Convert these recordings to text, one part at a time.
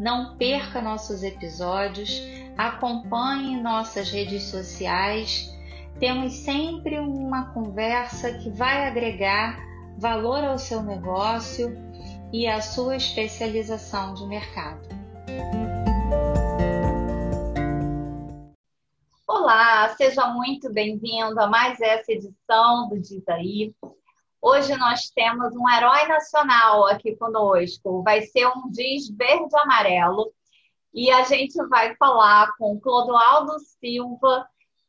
Não perca nossos episódios, acompanhe nossas redes sociais. Temos sempre uma conversa que vai agregar valor ao seu negócio e à sua especialização de mercado. Olá, seja muito bem-vindo a mais essa edição do Diz Aí. Hoje nós temos um herói nacional aqui conosco. Vai ser um diz verde amarelo. E a gente vai falar com Clodoaldo Silva,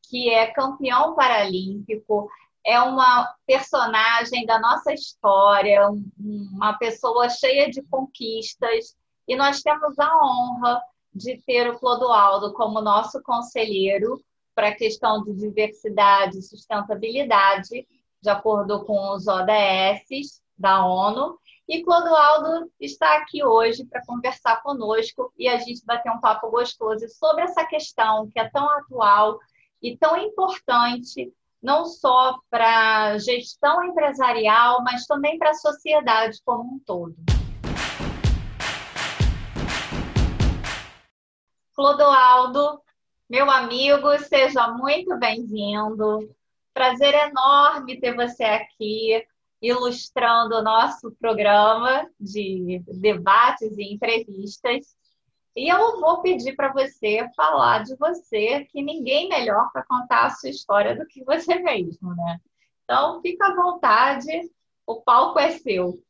que é campeão paralímpico, é uma personagem da nossa história, uma pessoa cheia de conquistas. E nós temos a honra de ter o Clodoaldo como nosso conselheiro para a questão de diversidade e sustentabilidade de acordo com os ODS da ONU. E Clodoaldo está aqui hoje para conversar conosco e a gente bater um papo gostoso sobre essa questão que é tão atual e tão importante, não só para a gestão empresarial, mas também para a sociedade como um todo. Clodoaldo, meu amigo, seja muito bem-vindo. Prazer enorme ter você aqui ilustrando o nosso programa de debates e entrevistas. E eu vou pedir para você falar de você, que ninguém melhor para contar a sua história do que você mesmo, né? Então, fica à vontade, o palco é seu.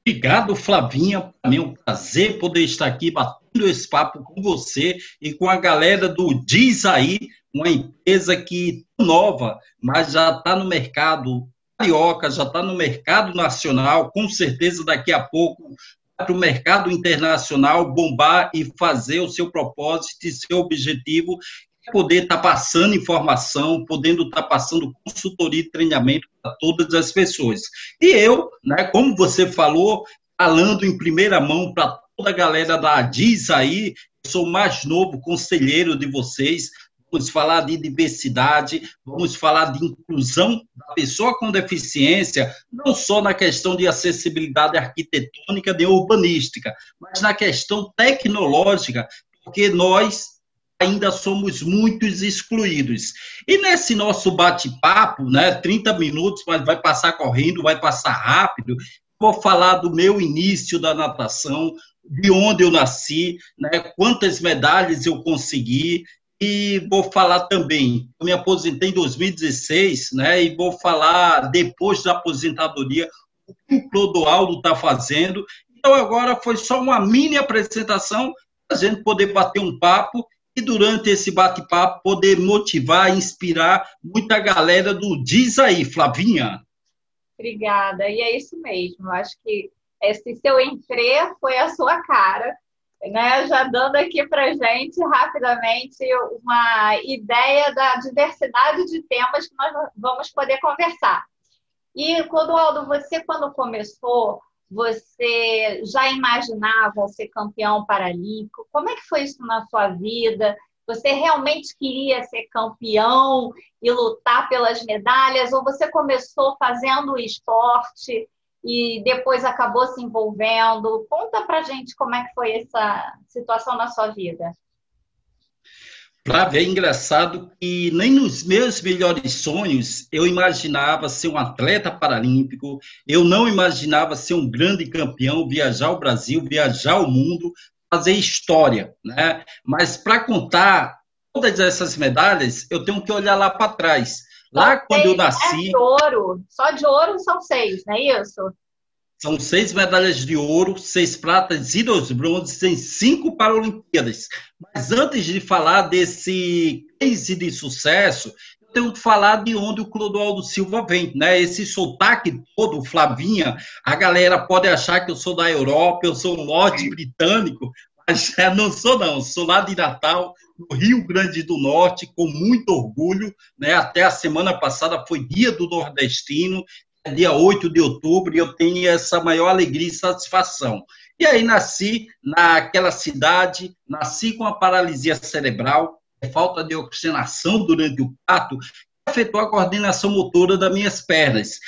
Obrigado, Flavinha. Para mim é um prazer poder estar aqui batendo esse papo com você e com a galera do Diz Aí, uma empresa que nova, mas já está no mercado carioca, já está no mercado nacional, com certeza daqui a pouco para o mercado internacional bombar e fazer o seu propósito e seu objetivo é poder estar tá passando informação, podendo estar tá passando consultoria e treinamento para todas as pessoas. E eu, né, como você falou, falando em primeira mão para toda a galera da Diz aí, sou mais novo conselheiro de vocês, vamos falar de diversidade, vamos falar de inclusão da pessoa com deficiência, não só na questão de acessibilidade arquitetônica e urbanística, mas na questão tecnológica, porque nós ainda somos muitos excluídos. E nesse nosso bate-papo, né, 30 minutos, mas vai passar correndo, vai passar rápido, vou falar do meu início da natação, de onde eu nasci, né, quantas medalhas eu consegui, e vou falar também, eu me aposentei em 2016, né, e vou falar depois da aposentadoria o que o Clodoaldo está fazendo. Então agora foi só uma mini apresentação para a gente poder bater um papo e durante esse bate-papo poder motivar, inspirar muita galera do Diz aí, Flavinha. Obrigada, e é isso mesmo. Eu acho que esse seu entrê foi a sua cara né, já dando aqui para gente rapidamente uma ideia da diversidade de temas que nós vamos poder conversar. E, Clodoaldo, você quando começou, você já imaginava ser campeão paralímpico? Como é que foi isso na sua vida? Você realmente queria ser campeão e lutar pelas medalhas? Ou você começou fazendo esporte e depois acabou se envolvendo. Conta pra gente como é que foi essa situação na sua vida. Flávia, é engraçado que nem nos meus melhores sonhos eu imaginava ser um atleta paralímpico, eu não imaginava ser um grande campeão, viajar o Brasil, viajar o mundo, fazer história, né? Mas para contar todas essas medalhas, eu tenho que olhar lá para trás. Lá são quando eu nasci. É de ouro. Só de ouro são seis, não é isso? São seis medalhas de ouro, seis pratas e dois bronzes em cinco Paralimpíadas. Mas antes de falar desse case de sucesso, tenho que falar de onde o Clodoaldo Silva vem, né? Esse sotaque todo, Flavinha, a galera pode achar que eu sou da Europa, eu sou um norte britânico, mas é, não sou não, sou lá de Natal, no Rio Grande do Norte, com muito orgulho, né? Até a semana passada foi dia do nordestino, é dia 8 de outubro, e eu tenho essa maior alegria e satisfação. E aí nasci naquela cidade, nasci com a paralisia cerebral, falta de oxigenação durante o parto, afetou a coordenação motora das minhas pernas.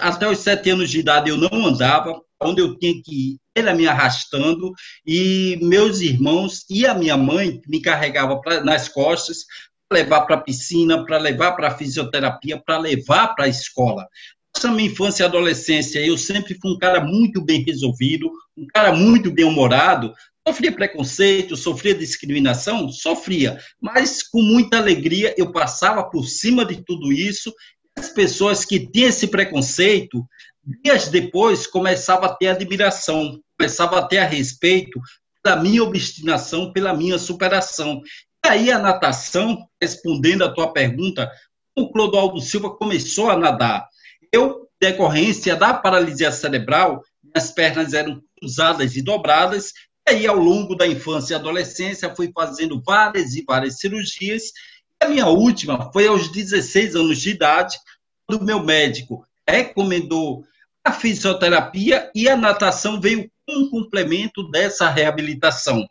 Até os sete anos de idade eu não andava, onde eu tinha que ir, ele me arrastando, e meus irmãos e a minha mãe me carregava nas costas para levar para a piscina, para levar para a fisioterapia, para levar para a escola. Nessa minha infância e adolescência, eu sempre fui um cara muito bem resolvido, um cara muito bem-humorado, Sofria preconceito, sofria discriminação? Sofria, mas com muita alegria eu passava por cima de tudo isso. As pessoas que tinham esse preconceito, dias depois, começavam a ter admiração, começavam a ter a respeito pela minha obstinação, pela minha superação. E aí a natação, respondendo a tua pergunta, o Clodoaldo Silva começou a nadar. Eu, decorrência da paralisia cerebral, minhas pernas eram cruzadas e dobradas, e aí, ao longo da infância e adolescência, fui fazendo várias e várias cirurgias. A minha última foi aos 16 anos de idade, quando meu médico recomendou a fisioterapia e a natação veio um complemento dessa reabilitação.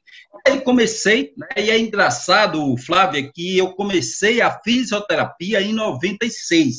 Aí comecei, né, e é engraçado, Flávia, que eu comecei a fisioterapia em 96.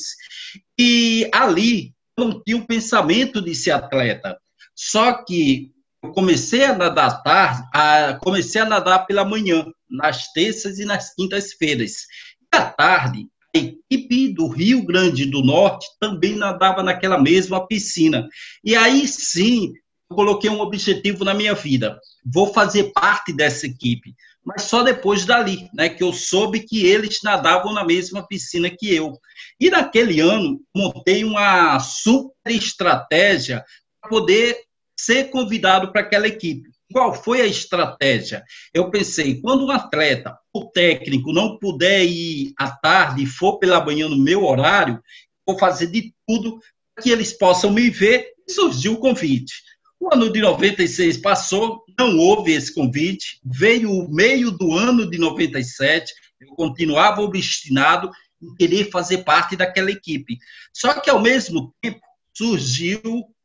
E ali eu não tinha o pensamento de ser atleta. Só que eu comecei a nadar tarde, a, comecei a nadar pela manhã, nas terças e nas quintas-feiras. E à tarde, a equipe do Rio Grande do Norte também nadava naquela mesma piscina. E aí sim, eu coloquei um objetivo na minha vida. Vou fazer parte dessa equipe. Mas só depois dali, né, que eu soube que eles nadavam na mesma piscina que eu. E naquele ano, montei uma super estratégia para poder ser convidado para aquela equipe. Qual foi a estratégia? Eu pensei, quando um atleta, o técnico, não puder ir à tarde e for pela manhã no meu horário, vou fazer de tudo para que eles possam me ver. E surgiu o convite. O ano de 96 passou, não houve esse convite. Veio o meio do ano de 97, eu continuava obstinado em querer fazer parte daquela equipe. Só que, ao mesmo tempo, surgiu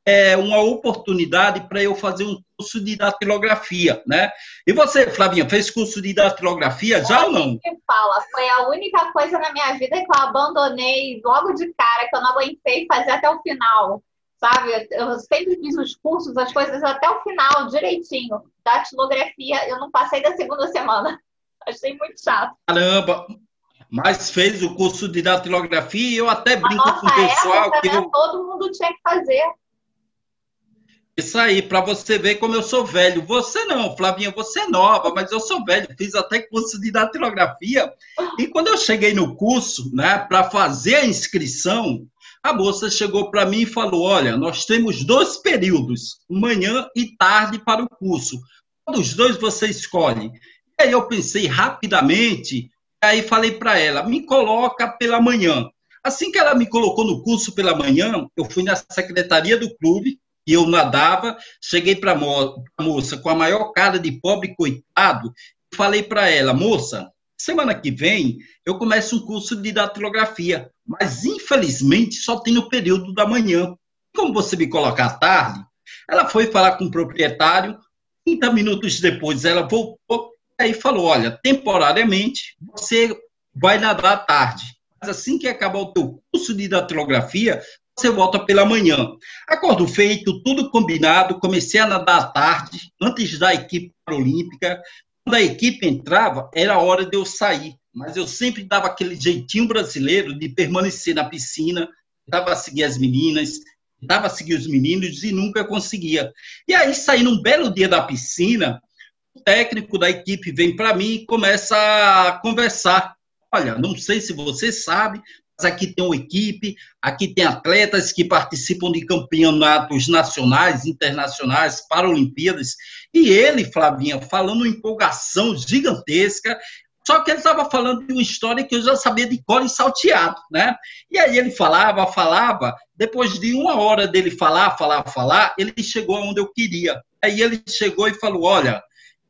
é, uma oportunidade para eu fazer um curso de datilografia, né? E você, Flavinha, fez curso de datilografia já ou não? Que fala, foi a única coisa na minha vida que eu abandonei logo de cara, que eu não aguentei fazer até o final, sabe? Eu sempre fiz os cursos, as coisas até o final, direitinho. Datilografia, eu não passei da segunda semana. Achei muito chato. Caramba, mas fez o curso de datilografia e eu até brinco com o pessoal época, que eu... todo mundo tinha que fazer. Isso aí, para você ver como eu sou velho. Você não, Flavinha, você é nova, mas eu sou velho. Fiz até curso de datilografia. E quando eu cheguei no curso, né, para fazer a inscrição, a moça chegou para mim e falou: Olha, nós temos dois períodos, manhã e tarde, para o curso. Qual dos dois você escolhe? E aí eu pensei rapidamente, aí falei para ela: Me coloca pela manhã. Assim que ela me colocou no curso pela manhã, eu fui na secretaria do clube, e eu nadava, cheguei para a moça com a maior cara de pobre coitado, falei para ela, moça, semana que vem eu começo um curso de datilografia, mas infelizmente só tem no período da manhã. Como você me coloca à tarde? Ela foi falar com o proprietário, 30 minutos depois ela voltou e falou, olha, temporariamente você vai nadar à tarde, mas assim que acabar o teu curso de datilografia, você volta pela manhã. Acordo feito, tudo combinado, comecei a nadar à tarde, antes da equipe olímpica. Quando a equipe entrava, era hora de eu sair, mas eu sempre dava aquele jeitinho brasileiro de permanecer na piscina, tentava seguir as meninas, tentava seguir os meninos e nunca conseguia. E aí, saí num belo dia da piscina, o técnico da equipe vem para mim e começa a conversar. Olha, não sei se você sabe, aqui tem uma equipe, aqui tem atletas que participam de campeonatos nacionais, internacionais, Paralimpíadas, e ele, Flavinha, falando uma empolgação gigantesca, Só que ele estava falando de uma história que eu já sabia de cor e salteado, né? E aí ele falava, falava, depois de uma hora dele falar, falar, falar, ele chegou aonde eu queria. Aí ele chegou e falou: Olha,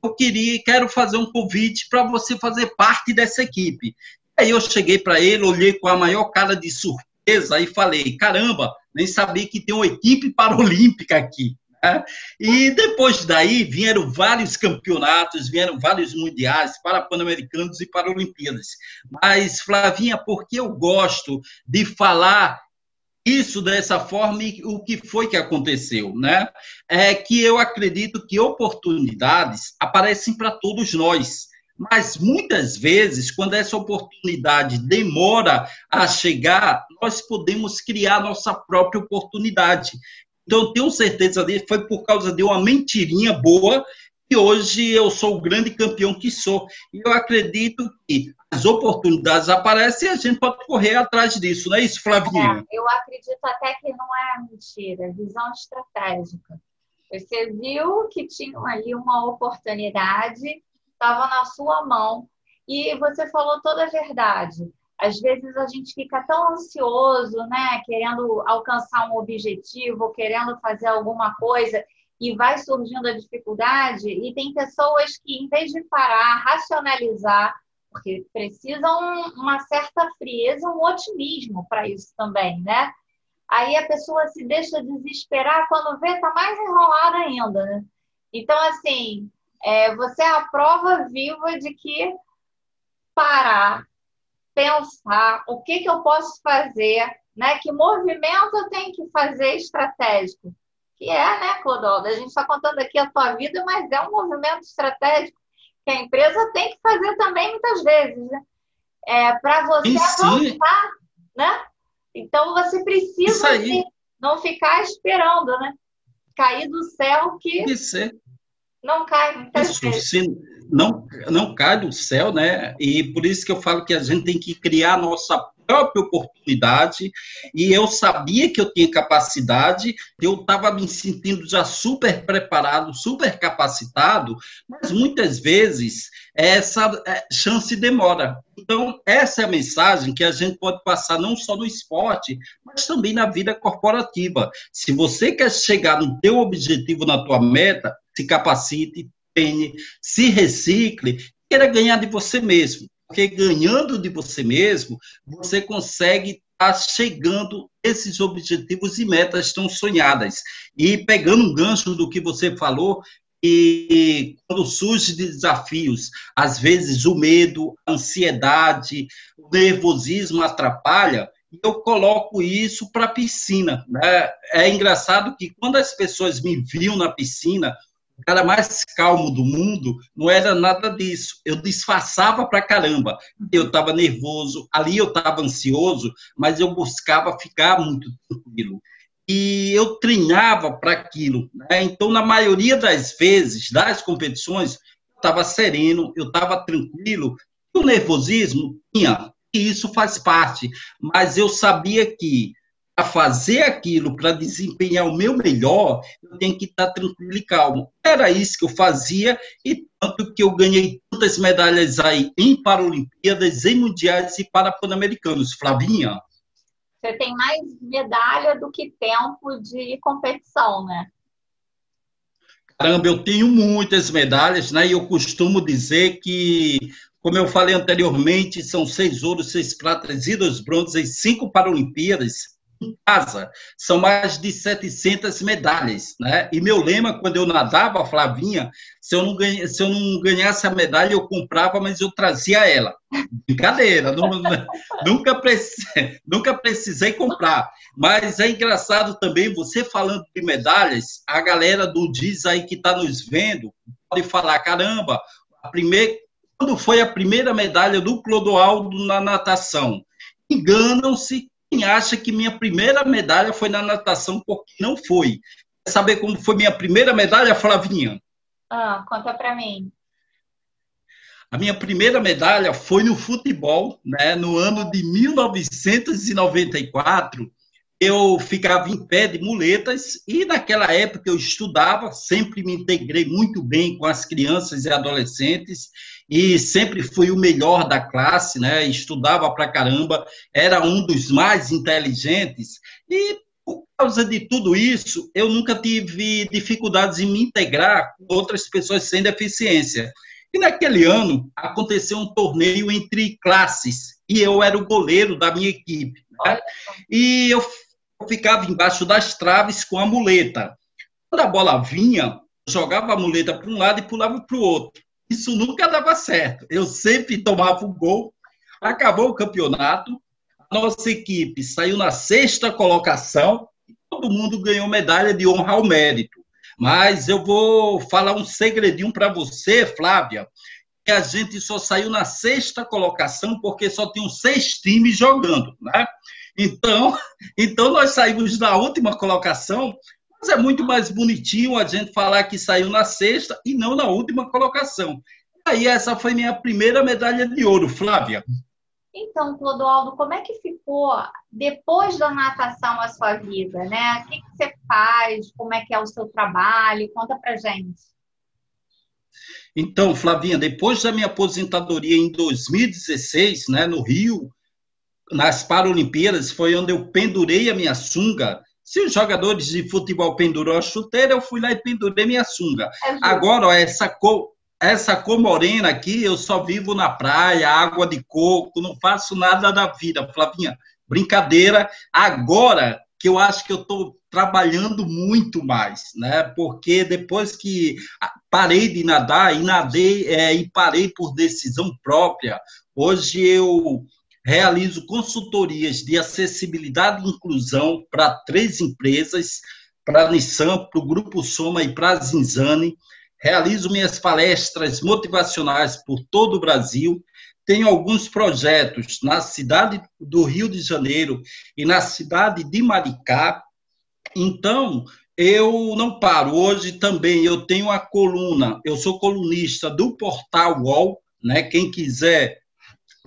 eu queria, quero fazer um convite para você fazer parte dessa equipe. Aí eu cheguei para ele, olhei com a maior cara de surpresa e falei: caramba, nem sabia que tem uma equipe paralímpica aqui. Né? E depois daí vieram vários campeonatos, vieram vários mundiais para Pan-Americanos e para Olimpíadas. Mas, Flavinha, porque eu gosto de falar isso dessa forma e o que foi que aconteceu, né? É que eu acredito que oportunidades aparecem para todos nós. Mas muitas vezes, quando essa oportunidade demora a chegar, nós podemos criar nossa própria oportunidade. Então, tenho certeza que foi por causa de uma mentirinha boa que hoje eu sou o grande campeão que sou. E eu acredito que as oportunidades aparecem e a gente pode correr atrás disso, não é isso, Flavinha? É, eu acredito até que não é mentira, é visão estratégica. Você viu que tinha ali uma oportunidade estava na sua mão. E você falou toda a verdade. Às vezes a gente fica tão ansioso, né, querendo alcançar um objetivo, querendo fazer alguma coisa e vai surgindo a dificuldade e tem pessoas que em vez de parar, racionalizar, porque precisam uma certa frieza, um otimismo para isso também, né? Aí a pessoa se deixa desesperar quando vê tá mais enrolada ainda, né? Então assim, é, você é a prova viva de que parar, pensar o que, que eu posso fazer, né? Que movimento eu tenho que fazer estratégico? Que é, né, Clodoaldo? A gente está contando aqui a tua vida, mas é um movimento estratégico que a empresa tem que fazer também muitas vezes, né? É, para você avançar, né? Então você precisa não ficar esperando, né? Cair do céu que. Isso não cai muitas isso, vezes. Se não, não cai do céu, né? E por isso que eu falo que a gente tem que criar a nossa própria oportunidade e eu sabia que eu tinha capacidade, eu estava me sentindo já super preparado, super capacitado, mas muitas vezes essa é, chance demora. Então, essa é a mensagem que a gente pode passar não só no esporte, mas também na vida corporativa. Se você quer chegar no teu objetivo, na tua meta, se capacite, treine, se recicle, queira ganhar de você mesmo. Porque ganhando de você mesmo, você consegue estar tá chegando esses objetivos e metas tão sonhadas. E pegando um gancho do que você falou, e quando surgem desafios, às vezes o medo, a ansiedade, o nervosismo atrapalha, eu coloco isso para a piscina. Né? É engraçado que quando as pessoas me viam na piscina, o cara mais calmo do mundo, não era nada disso. Eu disfarçava pra caramba. Eu estava nervoso, ali eu estava ansioso, mas eu buscava ficar muito tranquilo. E eu treinava para aquilo. Né? Então, na maioria das vezes, das competições, eu estava sereno, eu estava tranquilo. O nervosismo tinha, e isso faz parte. Mas eu sabia que para fazer aquilo, para desempenhar o meu melhor, eu tenho que estar tranquilo e calmo. Era isso que eu fazia, e tanto que eu ganhei tantas medalhas aí em Paralimpíadas, em Mundiais e para Pan-Americanos. Flavinha? Você tem mais medalha do que tempo de competição, né? Caramba, eu tenho muitas medalhas, né? E eu costumo dizer que como eu falei anteriormente, são seis ouros, seis pratas e dois bronzes cinco Paralimpíadas em casa. São mais de 700 medalhas, né? E meu lema, quando eu nadava, Flavinha, se eu não, ganha, se eu não ganhasse a medalha, eu comprava, mas eu trazia ela. Brincadeira, não, nunca, precisei, nunca precisei comprar. Mas é engraçado também, você falando de medalhas, a galera do Diz aí que está nos vendo, pode falar, caramba, a primeira, quando foi a primeira medalha do Clodoaldo na natação? Enganam-se acha que minha primeira medalha foi na natação, porque não foi. Quer saber como foi minha primeira medalha, Flavinha? Ah, conta para mim. A minha primeira medalha foi no futebol, né, no ano de 1994. Eu ficava em pé de muletas e naquela época eu estudava, sempre me integrei muito bem com as crianças e adolescentes e sempre fui o melhor da classe, né? Estudava pra caramba, era um dos mais inteligentes e por causa de tudo isso, eu nunca tive dificuldades em me integrar com outras pessoas sem deficiência. E naquele ano aconteceu um torneio entre classes e eu era o goleiro da minha equipe. Né? E eu ficava embaixo das traves com a muleta. Quando a bola vinha, jogava a muleta para um lado e pulava para o outro. Isso nunca dava certo. Eu sempre tomava o um gol. Acabou o campeonato. Nossa equipe saiu na sexta colocação. E todo mundo ganhou medalha de honra ao mérito. Mas eu vou falar um segredinho para você, Flávia, que a gente só saiu na sexta colocação porque só tinham seis times jogando, né? Então, então nós saímos na última colocação, mas é muito mais bonitinho a gente falar que saiu na sexta e não na última colocação. Aí essa foi minha primeira medalha de ouro, Flávia. Então, Clodoaldo, como é que ficou depois da natação a sua vida, né? O que, que você faz? Como é que é o seu trabalho? Conta pra gente. Então, Flavinha, depois da minha aposentadoria em 2016, né, no Rio, nas Paralimpíadas foi onde eu pendurei a minha sunga. Se os jogadores de futebol pendurou a chuteira, eu fui lá e pendurei minha sunga. É Agora, ó, essa cor, essa cor morena aqui, eu só vivo na praia, água de coco, não faço nada da vida, Flavinha. Brincadeira. Agora que eu acho que eu estou trabalhando muito mais, né? Porque depois que parei de nadar e nadei é, e parei por decisão própria, hoje eu realizo consultorias de acessibilidade e inclusão para três empresas, para a Nissan, para o Grupo Soma e para a Zinzane. Realizo minhas palestras motivacionais por todo o Brasil. Tenho alguns projetos na cidade do Rio de Janeiro e na cidade de Maricá. Então, eu não paro. Hoje também eu tenho a coluna, eu sou colunista do portal UOL, né? Quem quiser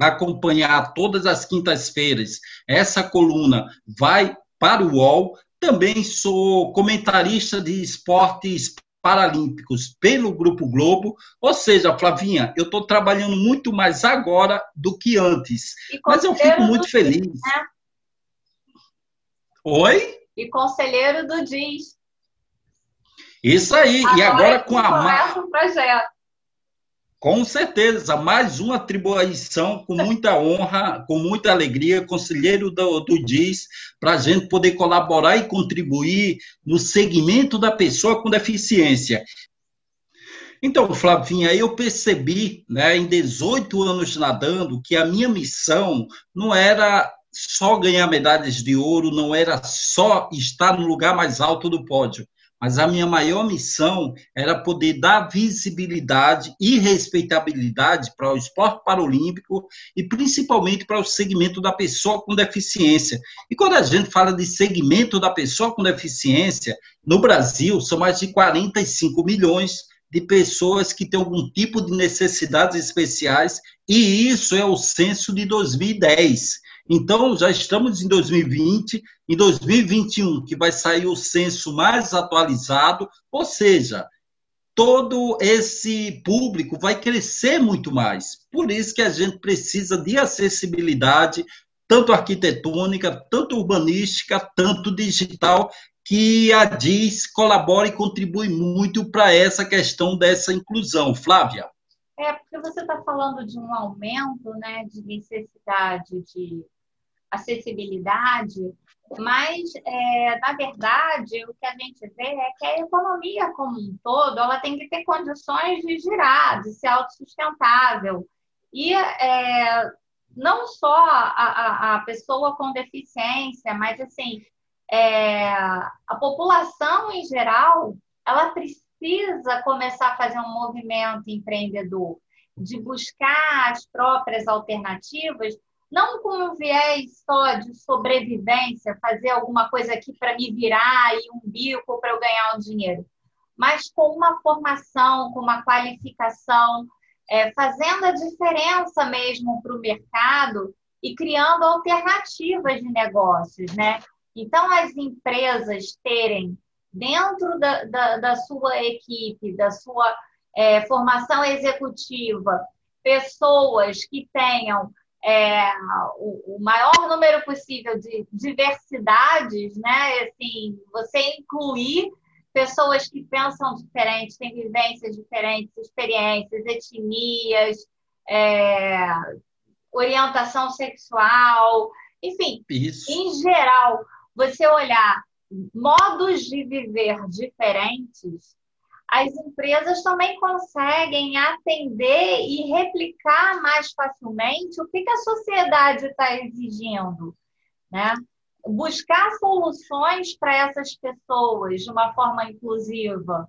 acompanhar todas as quintas-feiras essa coluna vai para o UOL. Também sou comentarista de esportes paralímpicos pelo Grupo Globo. Ou seja, Flavinha, eu estou trabalhando muito mais agora do que antes. Mas eu fico muito feliz. Diz, né? Oi? E conselheiro do DIS. Isso aí. Agora e agora com a. Um projeto. Com certeza, mais uma atribuição com muita honra, com muita alegria, conselheiro do, do DIS, para a gente poder colaborar e contribuir no segmento da pessoa com deficiência. Então, Flavinha, eu percebi, né, em 18 anos nadando, que a minha missão não era só ganhar medalhas de ouro, não era só estar no lugar mais alto do pódio mas a minha maior missão era poder dar visibilidade e respeitabilidade para o esporte paralímpico e principalmente para o segmento da pessoa com deficiência. E quando a gente fala de segmento da pessoa com deficiência, no Brasil são mais de 45 milhões de pessoas que têm algum tipo de necessidades especiais, e isso é o censo de 2010. Então, já estamos em 2020, em 2021, que vai sair o censo mais atualizado, ou seja, todo esse público vai crescer muito mais. Por isso que a gente precisa de acessibilidade, tanto arquitetônica, tanto urbanística, tanto digital, que a DIS colabora e contribui muito para essa questão dessa inclusão. Flávia? É, porque você está falando de um aumento né, de necessidade de acessibilidade, mas, é, na verdade, o que a gente vê é que a economia como um todo ela tem que ter condições de girar, de ser autossustentável. E é, não só a, a, pessoa com deficiência, mas, assim, é, a população em geral, ela precisa começar a fazer um movimento empreendedor, de buscar as próprias alternativas, não com um viés só de sobrevivência, fazer alguma coisa aqui para me virar e um bico para eu ganhar um dinheiro, mas com uma formação, com uma qualificação, é, fazendo a diferença mesmo para o mercado e criando alternativas de negócios, né? Então, as empresas terem dentro da, da, da sua equipe, da sua é, formação executiva, pessoas que tenham é, o, o, maior número possível de diversidades, né? Assim, você incluir pessoas que pensam diferente, têm vivências diferentes, experiências, etnias, é, orientação sexual, enfim, Isso. em geral, você olhar modos de viver diferentes, as empresas também conseguem atender e replicar mais facilmente o que, a sociedade está exigindo, né? Buscar soluções para essas pessoas de uma forma inclusiva.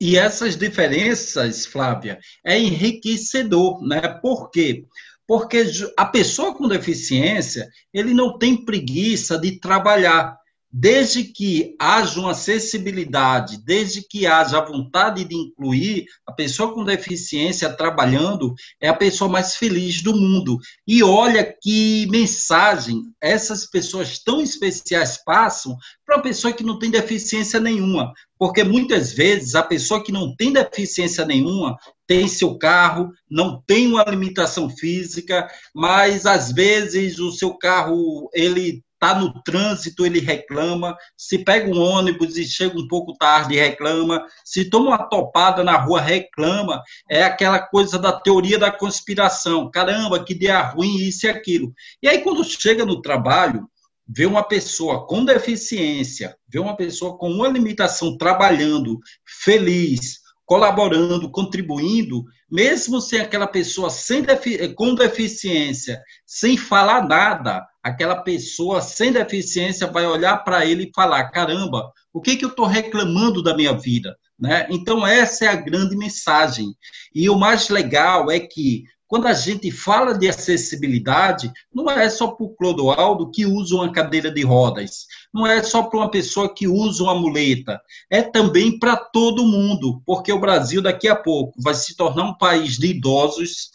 E essas diferenças, Flávia, é enriquecedor, né? Por quê? Porque a pessoa com deficiência, ele não tem preguiça de trabalhar desde que haja uma acessibilidade, desde que haja a vontade de incluir a pessoa com deficiência trabalhando, é a pessoa mais feliz do mundo. E olha que mensagem essas pessoas tão especiais passam para uma pessoa que não tem deficiência nenhuma. Porque muitas vezes a pessoa que não tem deficiência nenhuma tem seu carro, não tem uma limitação física, mas às vezes o seu carro ele está no trânsito, ele reclama. Se pega um ônibus e chega um pouco tarde, reclama. Se toma uma topada na rua, reclama. É aquela coisa da teoria da conspiração. Caramba, que dia ruim, isso e aquilo. E aí, quando chega no trabalho, vê uma pessoa com deficiência, vê uma pessoa com uma limitação trabalhando, feliz, colaborando, contribuindo, mesmo sem aquela pessoa sem defi com deficiência, sem falar nada, aquela pessoa sem deficiência vai olhar para ele e falar: caramba, o que, que eu estou reclamando da minha vida? Né? Então, essa é a grande mensagem. E o mais legal é que quando a gente fala de acessibilidade, não é só para o Clodoaldo que usa uma cadeira de rodas, não é só para uma pessoa que usa uma muleta, é também para todo mundo, porque o Brasil daqui a pouco vai se tornar um país de idosos,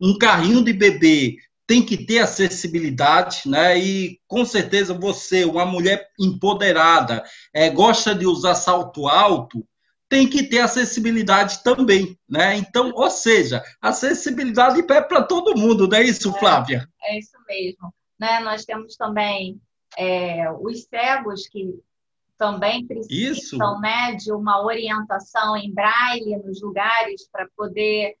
um carrinho de bebê tem que ter acessibilidade, né? E com certeza você, uma mulher empoderada, é, gosta de usar salto alto, tem que ter acessibilidade também, né? Então, ou seja, acessibilidade é para todo mundo, não é isso, é, Flávia? É, é isso mesmo. Né? Nós temos também é, os cegos que também precisam né, de uma orientação em braille nos lugares para poder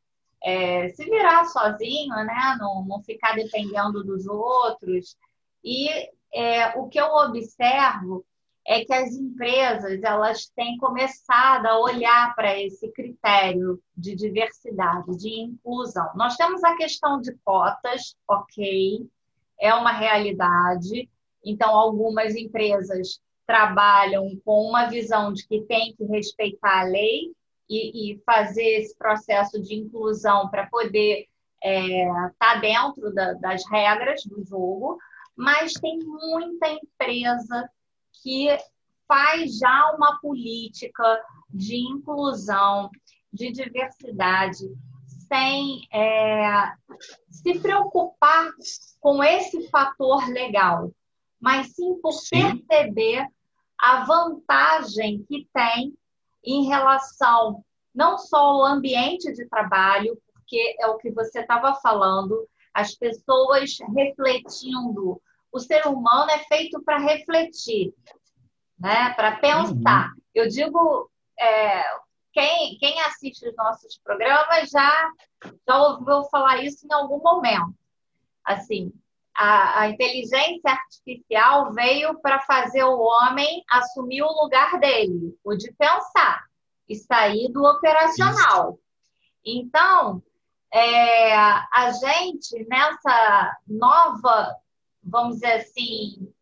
é, se virar sozinho, né? Não, não ficar dependendo dos outros. E é, o que eu observo é que as empresas elas têm começado a olhar para esse critério de diversidade, de inclusão. Nós temos a questão de cotas, ok, é uma realidade. Então, algumas empresas trabalham com uma visão de que tem que respeitar a lei e, e fazer esse processo de inclusão para poder estar é, tá dentro da, das regras do jogo, mas tem muita empresa que faz já uma política de inclusão, de diversidade, sem é, se preocupar com esse fator legal, mas sim por sim. perceber a vantagem que tem em relação não só ao ambiente de trabalho, porque é o que você estava falando, as pessoas refletindo o ser humano é feito para refletir, né? para pensar. Uhum. Eu digo, é, quem, quem assiste os nossos programas já, já ouviu falar isso em algum momento. Assim, a, a inteligência artificial veio para fazer o homem assumir o lugar dele, o de pensar, e sair do operacional. Isso. Então, é, a gente, nessa nova vamos dizer assim,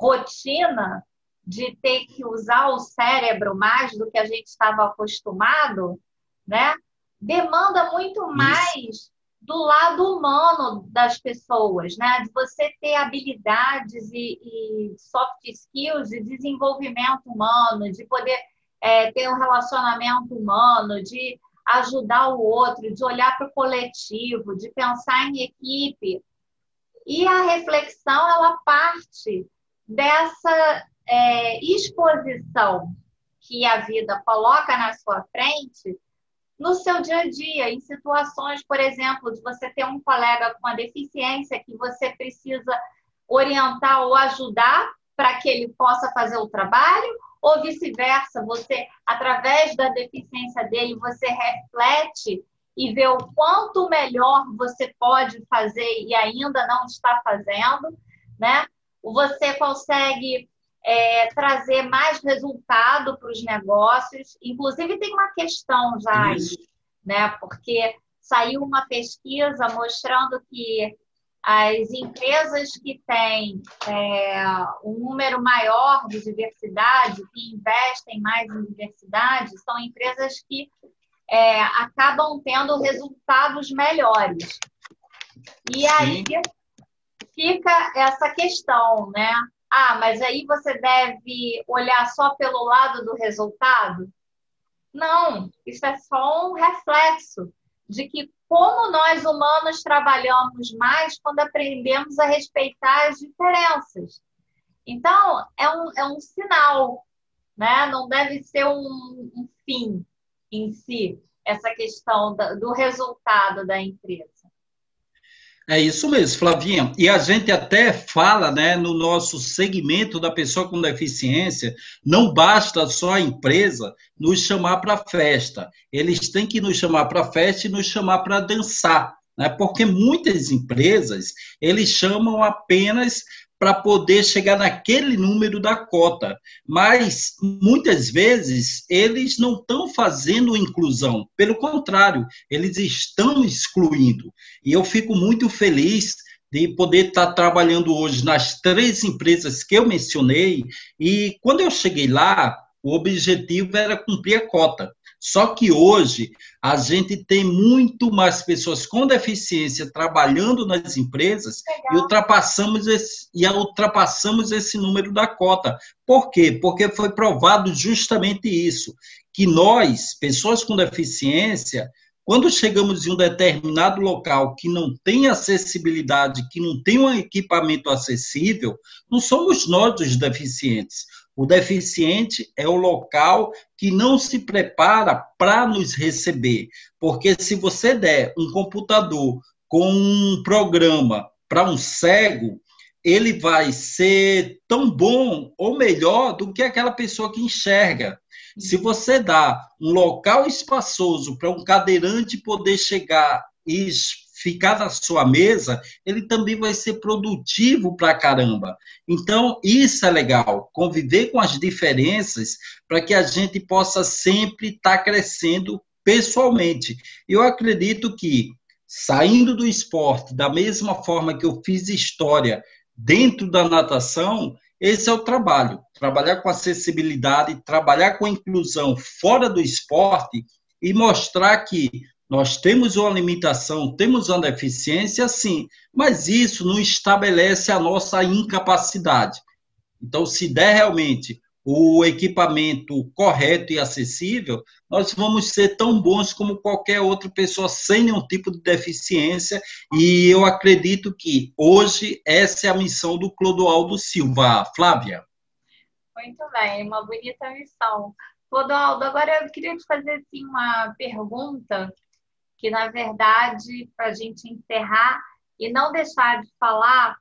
rotina de ter que usar o cérebro mais do que a gente estava acostumado, né? Demanda muito mais Isso. do lado humano das pessoas, né? De você ter habilidades e, e soft skills de desenvolvimento humano, de poder é, ter um relacionamento humano, de ajudar o outro, de olhar para o coletivo, de pensar em equipe. E a reflexão, ela parte dessa é, exposição que a vida coloca na sua frente no seu dia a dia, em situações, por exemplo, de você ter um colega com uma deficiência que você precisa orientar ou ajudar para que ele possa fazer o trabalho, ou vice-versa, você, através da deficiência dele, você reflete e vê o quanto melhor você pode fazer e ainda não está fazendo, né? Você consegue é, trazer mais resultado para os negócios. Inclusive, tem uma questão já aí, né? Porque saiu uma pesquisa mostrando que as empresas que têm é, um número maior de diversidade, que investem mais em diversidade, são empresas que é, acabam tendo resultados melhores. E aí Sim. fica essa questão, né? Ah, mas aí você deve olhar só pelo lado do resultado? Não, isso é só um reflexo de que como nós humanos trabalhamos mais quando aprendemos a respeitar as diferenças. Então, é um, é um sinal, né? não deve ser um, um fim em si, essa questão do resultado da empresa. É isso mesmo, Flavinha. E a gente até fala, né, no nosso segmento da pessoa com deficiência, não basta só a empresa nos chamar para festa. Eles têm que nos chamar para festa e nos chamar para dançar, né? Porque muitas empresas, eles chamam apenas para poder chegar naquele número da cota. Mas, muitas vezes, eles não estão fazendo inclusão. Pelo contrário, eles estão excluindo. E eu fico muito feliz de poder estar trabalhando hoje nas três empresas que eu mencionei. E quando eu cheguei lá, o objetivo era cumprir a cota. Só que hoje a gente tem muito mais pessoas com deficiência trabalhando nas empresas Legal. e ultrapassamos esse, e ultrapassamos esse número da cota. Por quê? Porque foi provado justamente isso, que nós, pessoas com deficiência, quando chegamos em um determinado local que não tem acessibilidade, que não tem um equipamento acessível, não somos nós os deficientes. O deficiente é o local que não se prepara para nos receber. Porque se você der um computador com um programa para um cego, ele vai ser tão bom ou melhor do que aquela pessoa que enxerga. Se você dá um local espaçoso para um cadeirante poder chegar e ficar na sua mesa, ele também vai ser produtivo para caramba. Então, isso é legal, conviver com as diferenças para que a gente possa sempre estar tá crescendo pessoalmente. Eu acredito que, saindo do esporte, da mesma forma que eu fiz história dentro da natação, esse é o trabalho. Trabalhar com acessibilidade, trabalhar com inclusão fora do esporte e mostrar que nós temos uma limitação, temos uma deficiência, sim, mas isso não estabelece a nossa incapacidade. Então, se der realmente o equipamento correto e acessível, nós vamos ser tão bons como qualquer outra pessoa sem nenhum tipo de deficiência. E eu acredito que hoje essa é a missão do Clodoaldo Silva. Flávia. Muito bem, uma bonita missão. Clodoaldo, agora eu queria te fazer assim, uma pergunta que, na verdade, para a gente encerrar e não deixar de falar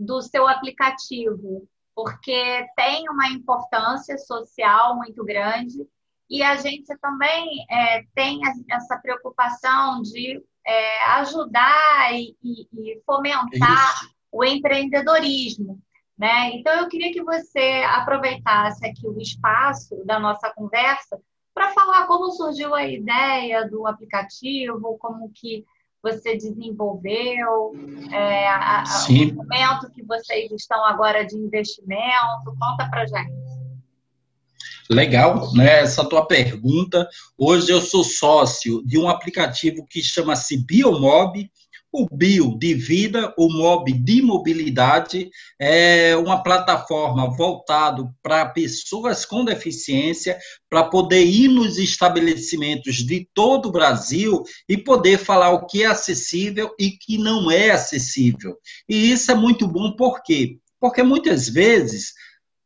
do seu aplicativo, porque tem uma importância social muito grande e a gente também é, tem essa preocupação de é, ajudar e, e fomentar Isso. o empreendedorismo. Né? Então, eu queria que você aproveitasse aqui o espaço da nossa conversa para falar como surgiu a ideia do aplicativo, como que você desenvolveu, é, a, o momento que vocês estão agora de investimento. Conta para gente. Legal, né? Essa tua pergunta. Hoje eu sou sócio de um aplicativo que chama-se Biomob, o Bio de Vida, o Mob de Mobilidade, é uma plataforma voltada para pessoas com deficiência, para poder ir nos estabelecimentos de todo o Brasil e poder falar o que é acessível e que não é acessível. E isso é muito bom porque Porque muitas vezes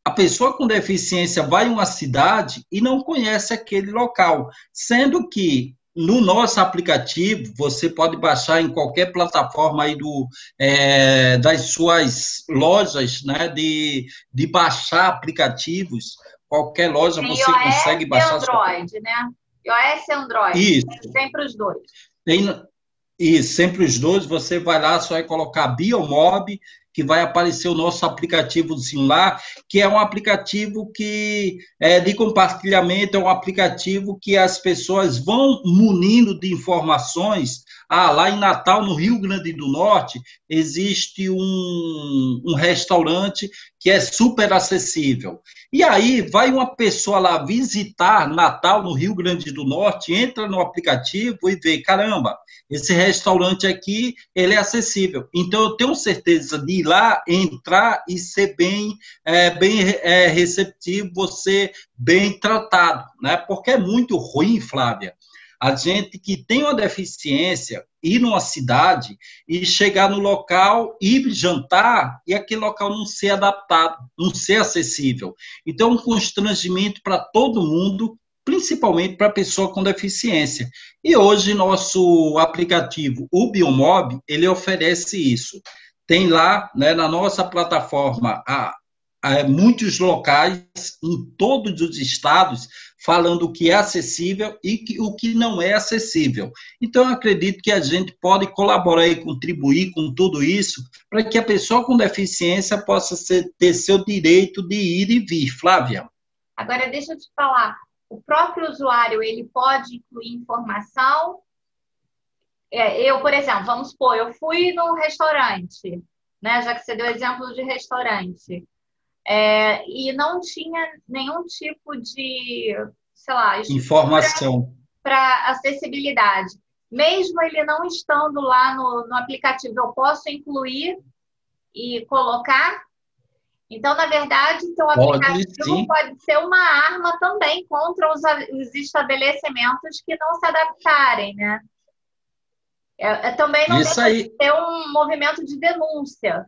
a pessoa com deficiência vai em uma cidade e não conhece aquele local, sendo que no nosso aplicativo você pode baixar em qualquer plataforma aí do, é, das suas lojas, né, de, de baixar aplicativos. Qualquer loja Tem você iOS consegue baixar. E Android, sua... né? iOS e Android. Isso. Sempre os dois. Tem, isso, sempre os dois. Você vai lá, só vai colocar Biomob que vai aparecer o nosso aplicativozinho lá, que é um aplicativo que é de compartilhamento, é um aplicativo que as pessoas vão munindo de informações. Ah, lá em Natal, no Rio Grande do Norte, existe um, um restaurante que é super acessível. E aí vai uma pessoa lá visitar Natal no Rio Grande do Norte, entra no aplicativo e vê, caramba, esse restaurante aqui, ele é acessível. Então eu tenho certeza de ir lá, entrar e ser bem, é, bem é, receptivo, você bem tratado, né? Porque é muito ruim, Flávia, a gente que tem uma deficiência ir numa cidade e chegar no local, ir jantar e aquele local não ser adaptado, não ser acessível. Então, um constrangimento para todo mundo, principalmente para pessoa com deficiência. E hoje, nosso aplicativo, o Biomob, ele oferece isso. Tem lá, né, na nossa plataforma, a, a, muitos locais em todos os estados falando o que é acessível e que, o que não é acessível. Então, acredito que a gente pode colaborar e contribuir com tudo isso para que a pessoa com deficiência possa ser, ter seu direito de ir e vir. Flávia. Agora, deixa eu te falar. O próprio usuário, ele pode incluir informação? É, eu, por exemplo, vamos supor, eu fui num restaurante, né? Já que você deu exemplo de restaurante é, e não tinha nenhum tipo de, sei lá, informação para acessibilidade. Mesmo ele não estando lá no, no aplicativo, eu posso incluir e colocar então, na verdade, o aplicativo pode, pode, ser uma arma também contra os, os, estabelecimentos que não se adaptarem, né? É, é também não Isso aí. de ter um movimento de denúncia.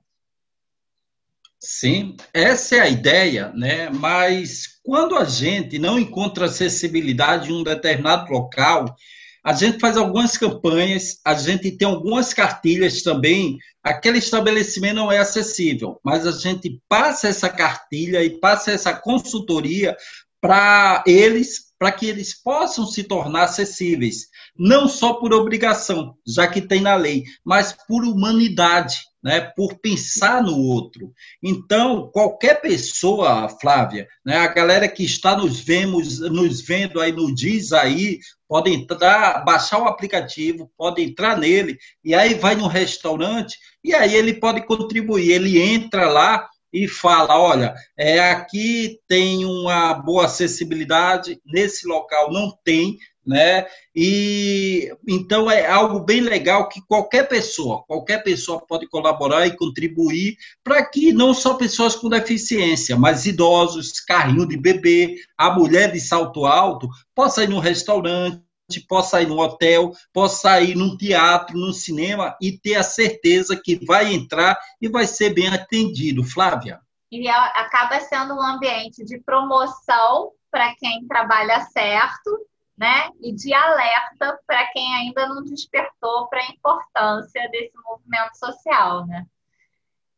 Sim, essa é a ideia, né? Mas quando a gente não encontra acessibilidade em um determinado local, a gente faz algumas campanhas, a gente tem algumas cartilhas também. Aquele estabelecimento não é acessível, mas a gente passa essa cartilha e passa essa consultoria para eles, para que eles possam se tornar acessíveis, não só por obrigação, já que tem na lei, mas por humanidade né, por pensar no outro. Então, qualquer pessoa, Flávia, né, a galera que está nos, vemos, nos vendo aí no Diz aí, pode entrar, baixar o aplicativo, pode entrar nele, e aí vai no restaurante, e aí ele pode contribuir. Ele entra lá e fala: olha, é, aqui tem uma boa acessibilidade, nesse local não tem, né? E então é algo bem legal que qualquer pessoa, qualquer pessoa pode colaborar e contribuir para que não só pessoas com deficiência, mas idosos, carrinho de bebê, a mulher de salto alto possa ir no restaurante, possa ir no hotel, possa ir num teatro, num cinema e ter a certeza que vai entrar e vai ser bem atendido. Flávia. E acaba sendo um ambiente de promoção para quem trabalha certo né? E de alerta para quem ainda não despertou para a importância desse movimento social, né?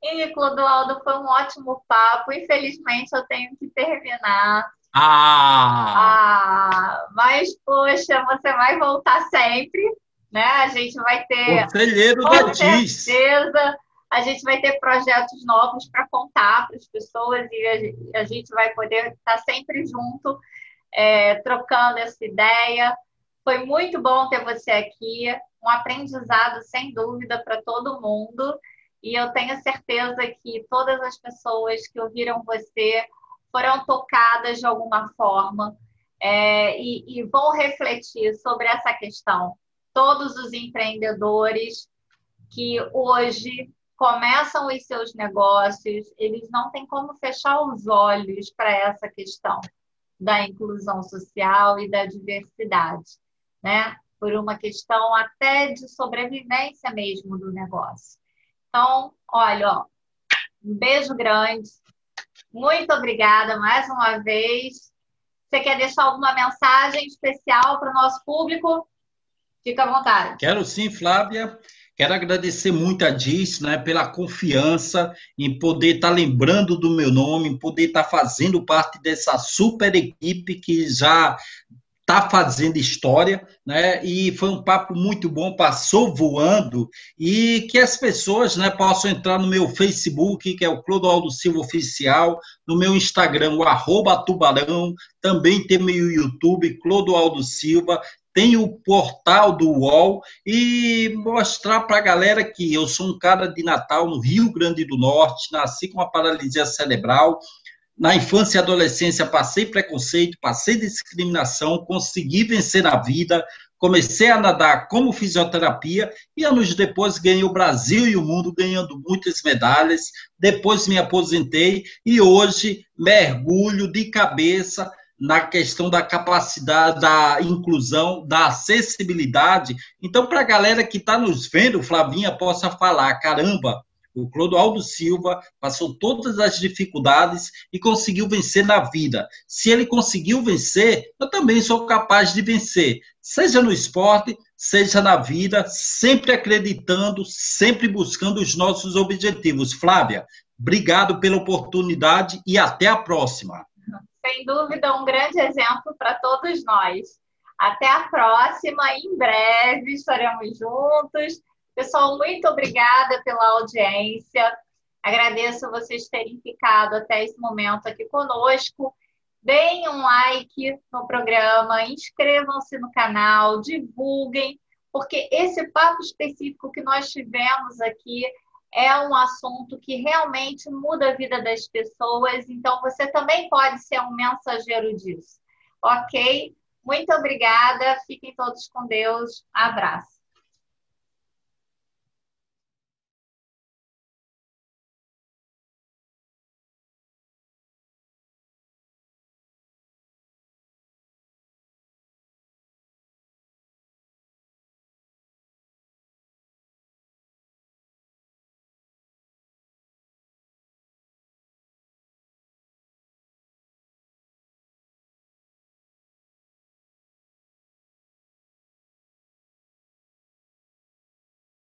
E, Clodoaldo, foi um ótimo papo. Infelizmente, eu tenho que terminar. Ah! ah mas, poxa, você vai voltar sempre, né? A gente vai ter. Conselheiro com da certeza, a gente vai ter projetos novos para contar para as pessoas e a gente vai poder estar sempre junto é, trocando essa ideia. Foi muito bom ter você aqui, um aprendizado sem dúvida para todo mundo. E eu tenho certeza que todas as pessoas que ouviram você foram tocadas de alguma forma é, e, e vão refletir sobre essa questão. Todos os empreendedores que hoje começam os seus negócios, eles não têm como fechar os olhos para essa questão da inclusão social e da diversidade, né? Por uma questão até de sobrevivência mesmo do negócio. Então, olha, ó, Um beijo grande. Muito obrigada mais uma vez. Você quer deixar alguma mensagem especial para o nosso público? Fica à vontade. Quero sim, Flávia. Quero agradecer muito a Diz né, pela confiança em poder estar tá lembrando do meu nome, em poder estar tá fazendo parte dessa super equipe que já está fazendo história, né? E foi um papo muito bom, passou voando e que as pessoas, né, possam entrar no meu Facebook, que é o Clodoaldo Silva Oficial, no meu Instagram, o arroba Tubarão, também tem meu YouTube, Clodoaldo Silva, tem o portal do UOL e mostrar para a galera que eu sou um cara de Natal no Rio Grande do Norte, nasci com uma paralisia cerebral, na infância e adolescência passei preconceito, passei discriminação, consegui vencer na vida, comecei a nadar como fisioterapia e anos depois ganhei o Brasil e o mundo ganhando muitas medalhas. Depois me aposentei e hoje mergulho de cabeça na questão da capacidade, da inclusão, da acessibilidade. Então, para a galera que está nos vendo, Flavinha possa falar: caramba, o Clodoaldo Silva passou todas as dificuldades e conseguiu vencer na vida. Se ele conseguiu vencer, eu também sou capaz de vencer, seja no esporte, seja na vida, sempre acreditando, sempre buscando os nossos objetivos. Flávia, obrigado pela oportunidade e até a próxima. Sem dúvida, um grande exemplo para todos nós. Até a próxima, em breve estaremos juntos Pessoal, muito obrigada pela audiência. Agradeço vocês terem ficado até esse momento aqui conosco. Deem um like no programa, inscrevam-se no canal, divulguem, porque esse papo específico que nós tivemos aqui é um assunto que realmente muda a vida das pessoas, então você também pode ser um mensageiro disso. Ok? Muito obrigada, fiquem todos com Deus. Abraço.